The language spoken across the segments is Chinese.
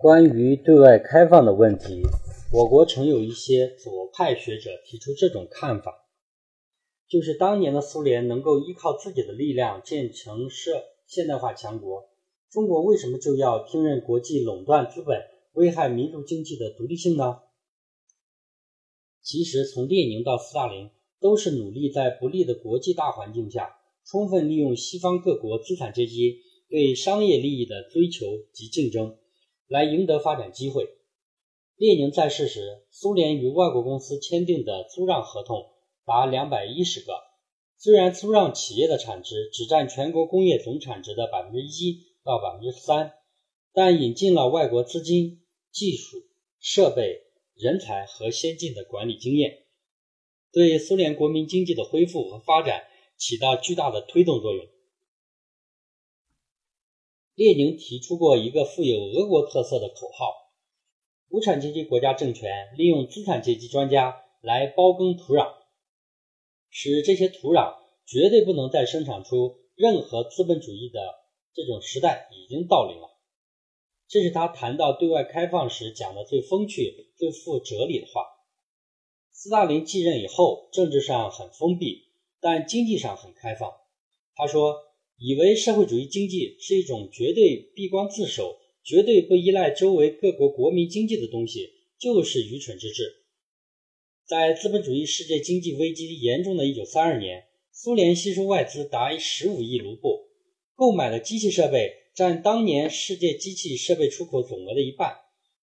关于对外开放的问题，我国曾有一些左派学者提出这种看法，就是当年的苏联能够依靠自己的力量建成社现代化强国，中国为什么就要听任国际垄断资本，危害民族经济的独立性呢？其实，从列宁到斯大林，都是努力在不利的国际大环境下，充分利用西方各国资产阶级对商业利益的追求及竞争。来赢得发展机会。列宁在世时，苏联与外国公司签订的租让合同达两百一十个。虽然租让企业的产值只占全国工业总产值的百分之一到百分之三，但引进了外国资金、技术、设备、人才和先进的管理经验，对苏联国民经济的恢复和发展起到巨大的推动作用。列宁提出过一个富有俄国特色的口号：“无产阶级国家政权利用资产阶级专家来包耕土壤，使这些土壤绝对不能再生产出任何资本主义的这种时代已经到临了。”这是他谈到对外开放时讲的最风趣、最富哲理的话。斯大林继任以后，政治上很封闭，但经济上很开放。他说。以为社会主义经济是一种绝对闭关自守、绝对不依赖周围各国国民经济的东西，就是愚蠢之至。在资本主义世界经济危机严重的一九三二年，苏联吸收外资达十五亿卢布，购买的机器设备占当年世界机器设备出口总额的一半。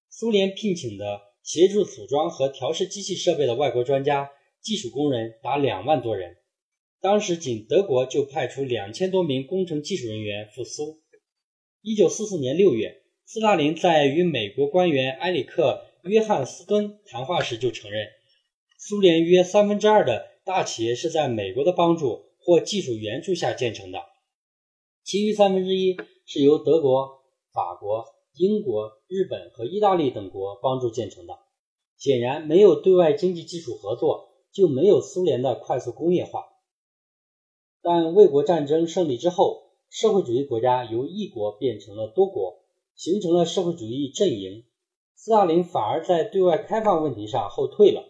苏联聘请的协助组装和调试机器设备的外国专家、技术工人达两万多人。当时仅德国就派出两千多名工程技术人员赴苏。一九四四年六月，斯大林在与美国官员埃里克·约翰斯敦谈话时就承认，苏联约三分之二的大企业是在美国的帮助或技术援助下建成的，其余三分之一是由德国、法国、英国、日本和意大利等国帮助建成的。显然，没有对外经济技术合作，就没有苏联的快速工业化。但卫国战争胜利之后，社会主义国家由一国变成了多国，形成了社会主义阵营。斯大林反而在对外开放问题上后退了，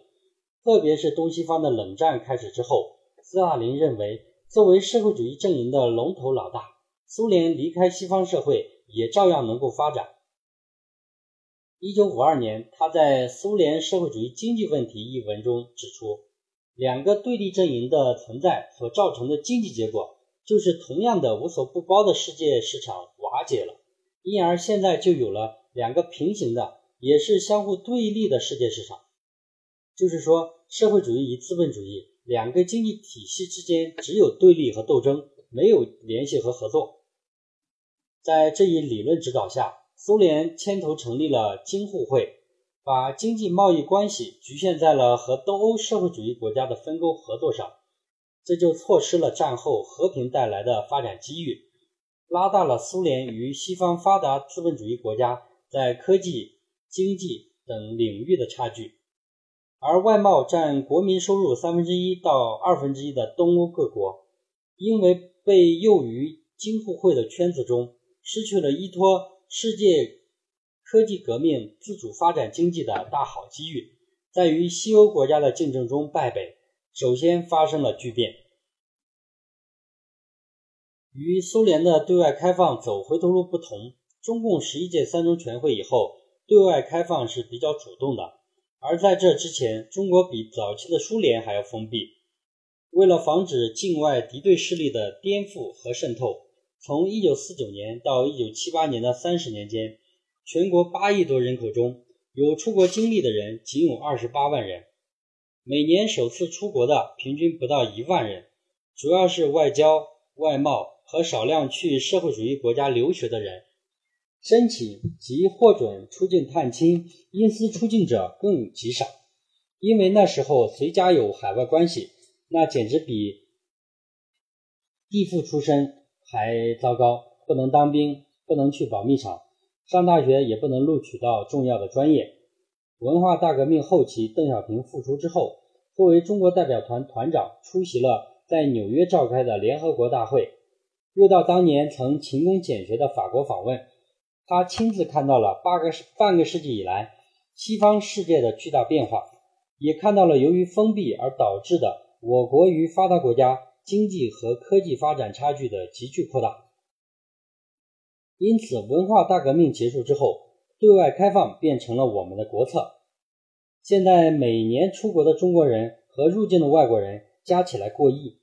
特别是东西方的冷战开始之后，斯大林认为，作为社会主义阵营的龙头老大，苏联离开西方社会也照样能够发展。一九五二年，他在《苏联社会主义经济问题》一文中指出。两个对立阵营的存在所造成的经济结果，就是同样的无所不包的世界市场瓦解了，因而现在就有了两个平行的，也是相互对立的世界市场。就是说，社会主义与资本主义两个经济体系之间只有对立和斗争，没有联系和合作。在这一理论指导下，苏联牵头成立了京沪会。把经济贸易关系局限在了和东欧社会主义国家的分工合作上，这就错失了战后和平带来的发展机遇，拉大了苏联与西方发达资本主义国家在科技、经济等领域的差距。而外贸占国民收入三分之一到二分之一的东欧各国，因为被诱于京沪会的圈子中，失去了依托世界。科技革命、自主发展经济的大好机遇，在与西欧国家的竞争中败北，首先发生了巨变。与苏联的对外开放走回头路不同，中共十一届三中全会以后，对外开放是比较主动的。而在这之前，中国比早期的苏联还要封闭。为了防止境外敌对势力的颠覆和渗透，从一九四九年到一九七八年的三十年间。全国八亿多人口中有出国经历的人仅有二十八万人，每年首次出国的平均不到一万人，主要是外交、外贸和少量去社会主义国家留学的人。申请及获准出境探亲、因私出境者更极少，因为那时候谁家有海外关系，那简直比地富出身还糟糕，不能当兵，不能去保密厂。上大学也不能录取到重要的专业。文化大革命后期，邓小平复出之后，作为中国代表团团长，出席了在纽约召开的联合国大会，又到当年曾勤工俭学的法国访问，他亲自看到了八个世半个世纪以来西方世界的巨大变化，也看到了由于封闭而导致的我国与发达国家经济和科技发展差距的急剧扩大。因此，文化大革命结束之后，对外开放变成了我们的国策。现在每年出国的中国人和入境的外国人加起来过亿，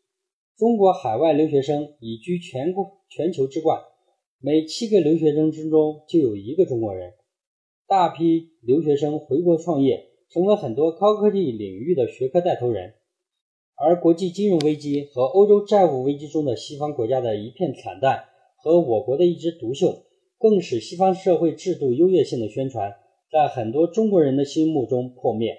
中国海外留学生已居全国全球之冠。每七个留学生之中就有一个中国人。大批留学生回国创业，成为很多高科技领域的学科带头人。而国际金融危机和欧洲债务危机中的西方国家的一片惨淡。和我国的一枝独秀，更使西方社会制度优越性的宣传在很多中国人的心目中破灭。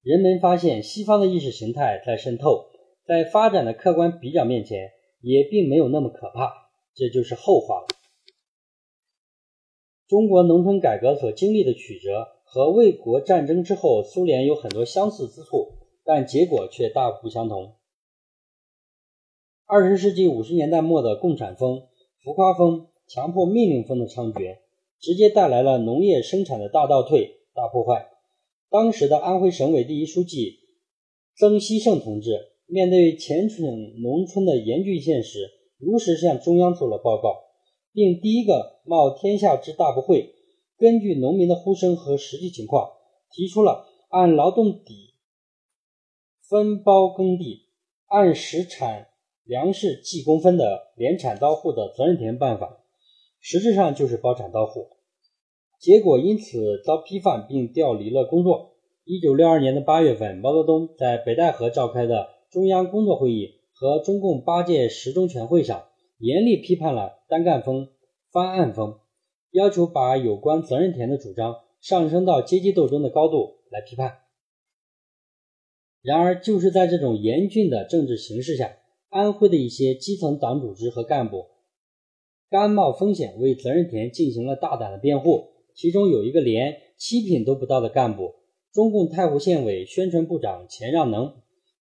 人们发现西方的意识形态在渗透，在发展的客观比较面前，也并没有那么可怕。这就是后话了。中国农村改革所经历的曲折和卫国战争之后苏联有很多相似之处，但结果却大不相同。二十世纪五十年代末的共产风、浮夸风、强迫命令风的猖獗，直接带来了农业生产的大倒退、大破坏。当时的安徽省委第一书记曾希圣同志，面对前省农村的严峻现实，如实向中央做了报告，并第一个冒天下之大不讳，根据农民的呼声和实际情况，提出了按劳动底分包耕地、按时产。粮食计工分的联产到户的责任田办法，实质上就是包产到户，结果因此遭批判并调离了工作。一九六二年的八月份，毛泽东在北戴河召开的中央工作会议和中共八届十中全会上，严厉批判了单干风、翻案风，要求把有关责任田的主张上升到阶级斗争的高度来批判。然而，就是在这种严峻的政治形势下，安徽的一些基层党组织和干部甘冒风险为责任田进行了大胆的辩护，其中有一个连七品都不到的干部，中共太湖县委宣传部长钱让能，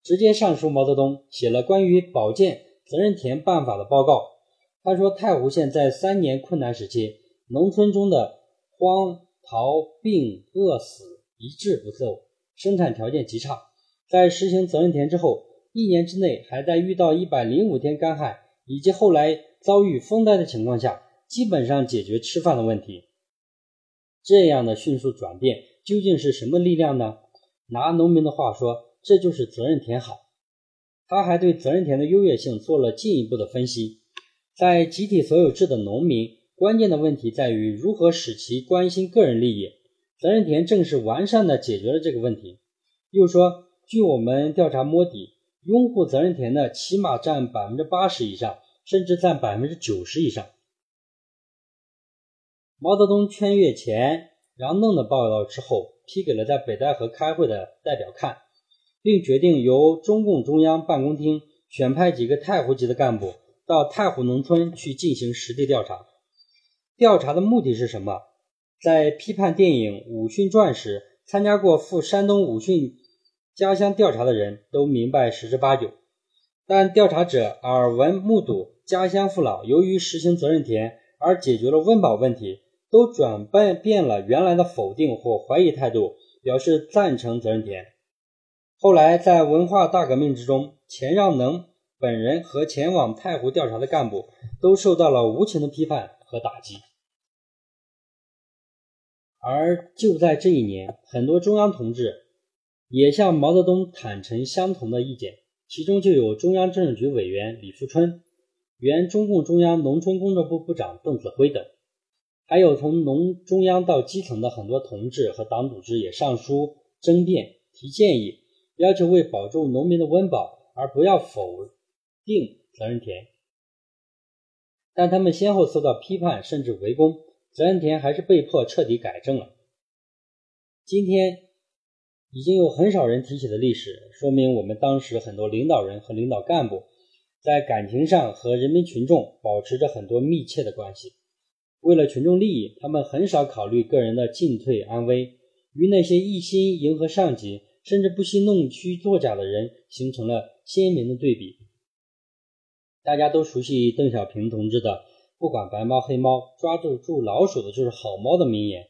直接上书毛泽东，写了关于保健责任田办法的报告。他说，太湖县在三年困难时期，农村中的荒逃病饿死一治不奏，生产条件极差，在实行责任田之后。一年之内，还在遇到一百零五天干旱以及后来遭遇风灾的情况下，基本上解决吃饭的问题。这样的迅速转变究竟是什么力量呢？拿农民的话说，这就是责任田好。他还对责任田的优越性做了进一步的分析。在集体所有制的农民，关键的问题在于如何使其关心个人利益。责任田正是完善的解决了这个问题。又说，据我们调查摸底。拥护责任田的起码占百分之八十以上，甚至占百分之九十以上。毛泽东圈阅前杨弄的报告之后，批给了在北戴河开会的代表看，并决定由中共中央办公厅选派几个太湖籍的干部到太湖农村去进行实地调查。调查的目的是什么？在批判电影《武训传》时，参加过赴山东武训。家乡调查的人都明白十之八九，但调查者耳闻目睹家乡父老由于实行责任田而解决了温饱问题，都转变变了原来的否定或怀疑态度，表示赞成责任田。后来在文化大革命之中，钱让能本人和前往太湖调查的干部都受到了无情的批判和打击。而就在这一年，很多中央同志。也向毛泽东坦诚相同的意见，其中就有中央政治局委员李富春、原中共中央农村工作部部长邓子恢等，还有从农中央到基层的很多同志和党组织也上书争辩、提建议，要求为保住农民的温饱而不要否定责任田。但他们先后受到批判甚至围攻，责任田还是被迫彻底改正了。今天。已经有很少人提起的历史，说明我们当时很多领导人和领导干部在感情上和人民群众保持着很多密切的关系。为了群众利益，他们很少考虑个人的进退安危，与那些一心迎合上级，甚至不惜弄虚作假的人形成了鲜明的对比。大家都熟悉邓小平同志的不管白猫黑猫，抓住住老鼠的就是好猫”的名言。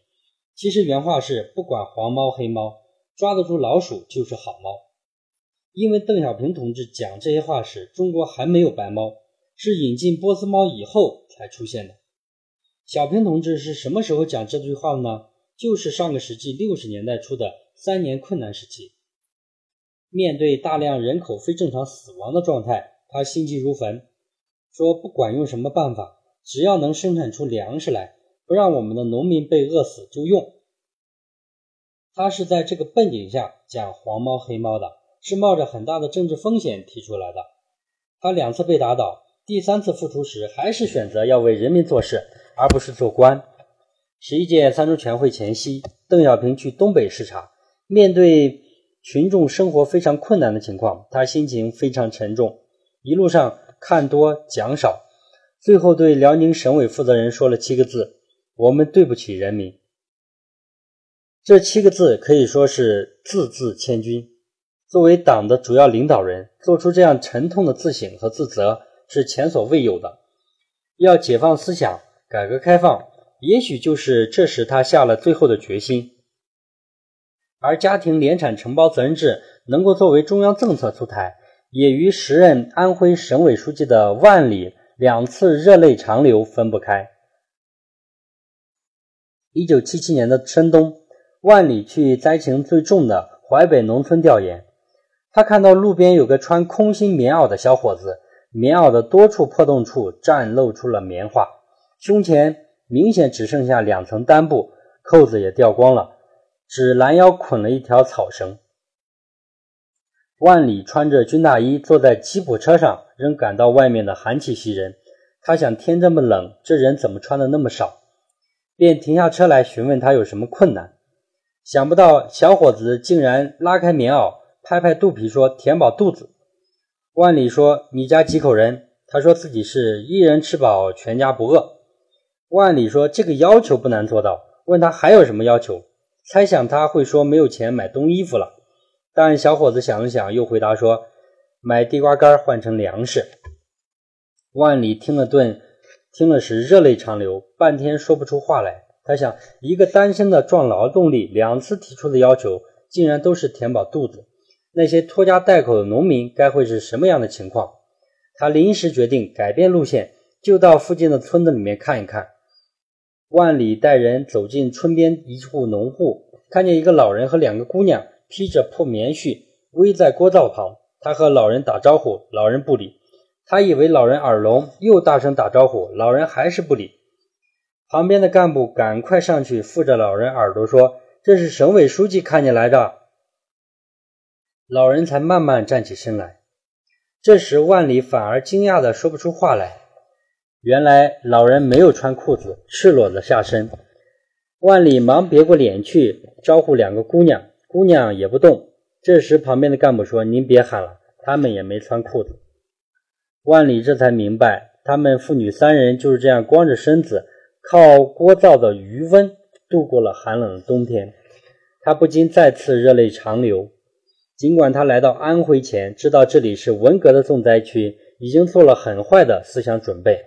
其实原话是“不管黄猫黑猫，抓得住老鼠就是好猫”。因为邓小平同志讲这些话时，中国还没有白猫，是引进波斯猫以后才出现的。小平同志是什么时候讲这句话的呢？就是上个世纪六十年代初的三年困难时期。面对大量人口非正常死亡的状态，他心急如焚，说不管用什么办法，只要能生产出粮食来，不让我们的农民被饿死就用。他是在这个背景下讲黄猫黑猫的。是冒着很大的政治风险提出来的。他两次被打倒，第三次复出时还是选择要为人民做事，而不是做官。十一届三中全会前夕，邓小平去东北视察，面对群众生活非常困难的情况，他心情非常沉重，一路上看多讲少，最后对辽宁省委负责人说了七个字：“我们对不起人民。”这七个字可以说是字字千钧。作为党的主要领导人，做出这样沉痛的自省和自责是前所未有的。要解放思想、改革开放，也许就是这时他下了最后的决心。而家庭联产承包责任制能够作为中央政策出台，也与时任安徽省委书记的万里两次热泪长流分不开。一九七七年的深冬，万里去灾情最重的淮北农村调研。他看到路边有个穿空心棉袄的小伙子，棉袄的多处破洞处绽露出了棉花，胸前明显只剩下两层单布，扣子也掉光了，只拦腰捆了一条草绳。万里穿着军大衣坐在吉普车上，仍感到外面的寒气袭人。他想，天这么冷，这人怎么穿的那么少？便停下车来询问他有什么困难。想不到小伙子竟然拉开棉袄。拍拍肚皮说：“填饱肚子。”万里说：“你家几口人？”他说自己是一人吃饱，全家不饿。万里说：“这个要求不难做到。”问他还有什么要求？猜想他会说没有钱买冬衣服了。但小伙子想了想，又回答说：“买地瓜干换成粮食。”万里听了顿，听了时热泪长流，半天说不出话来。他想，一个单身的壮劳动力，两次提出的要求，竟然都是填饱肚子。那些拖家带口的农民该会是什么样的情况？他临时决定改变路线，就到附近的村子里面看一看。万里带人走进村边一户农户，看见一个老人和两个姑娘披着破棉絮围在锅灶旁。他和老人打招呼，老人不理。他以为老人耳聋，又大声打招呼，老人还是不理。旁边的干部赶快上去附着老人耳朵说：“这是省委书记看见来的。”老人才慢慢站起身来，这时万里反而惊讶的说不出话来。原来老人没有穿裤子，赤裸的下身。万里忙别过脸去招呼两个姑娘，姑娘也不动。这时旁边的干部说：“您别喊了，他们也没穿裤子。”万里这才明白，他们父女三人就是这样光着身子，靠锅灶的余温度过了寒冷的冬天。他不禁再次热泪长流。尽管他来到安徽前知道这里是文革的重灾区，已经做了很坏的思想准备，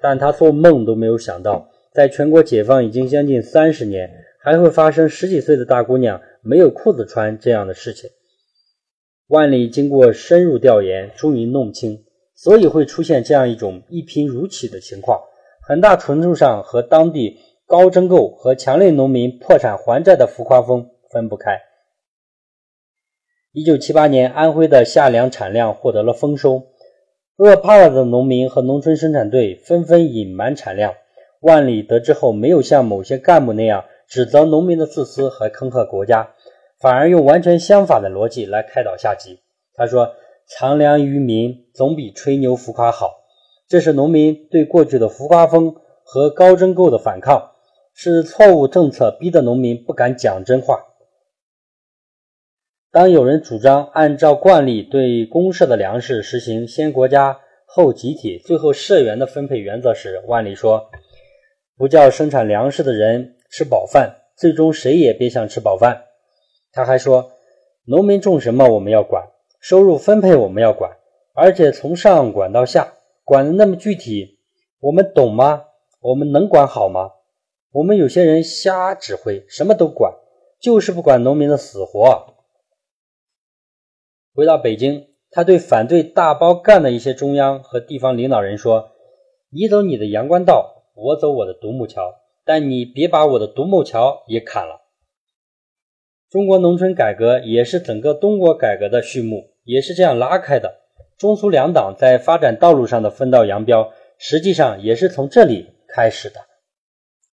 但他做梦都没有想到，在全国解放已经将近三十年，还会发生十几岁的大姑娘没有裤子穿这样的事情。万里经过深入调研，终于弄清，所以会出现这样一种一贫如洗的情况，很大程度上和当地高征购和强烈农民破产还债的浮夸风分不开。一九七八年，安徽的夏粮产量获得了丰收，饿怕了的农民和农村生产队纷纷隐瞒产量。万里得知后，没有像某些干部那样指责农民的自私和坑害国家，反而用完全相反的逻辑来开导下级。他说：“藏粮于民总比吹牛浮夸好。”这是农民对过去的浮夸风和高征购的反抗，是错误政策逼得农民不敢讲真话。当有人主张按照惯例对公社的粮食实行先国家后集体最后社员的分配原则时，万里说：“不叫生产粮食的人吃饱饭，最终谁也别想吃饱饭。”他还说：“农民种什么我们要管，收入分配我们要管，而且从上管到下，管的那么具体，我们懂吗？我们能管好吗？我们有些人瞎指挥，什么都管，就是不管农民的死活。回到北京，他对反对大包干的一些中央和地方领导人说：“你走你的阳关道，我走我的独木桥，但你别把我的独木桥也砍了。”中国农村改革也是整个中国改革的序幕，也是这样拉开的。中苏两党在发展道路上的分道扬镳，实际上也是从这里开始的。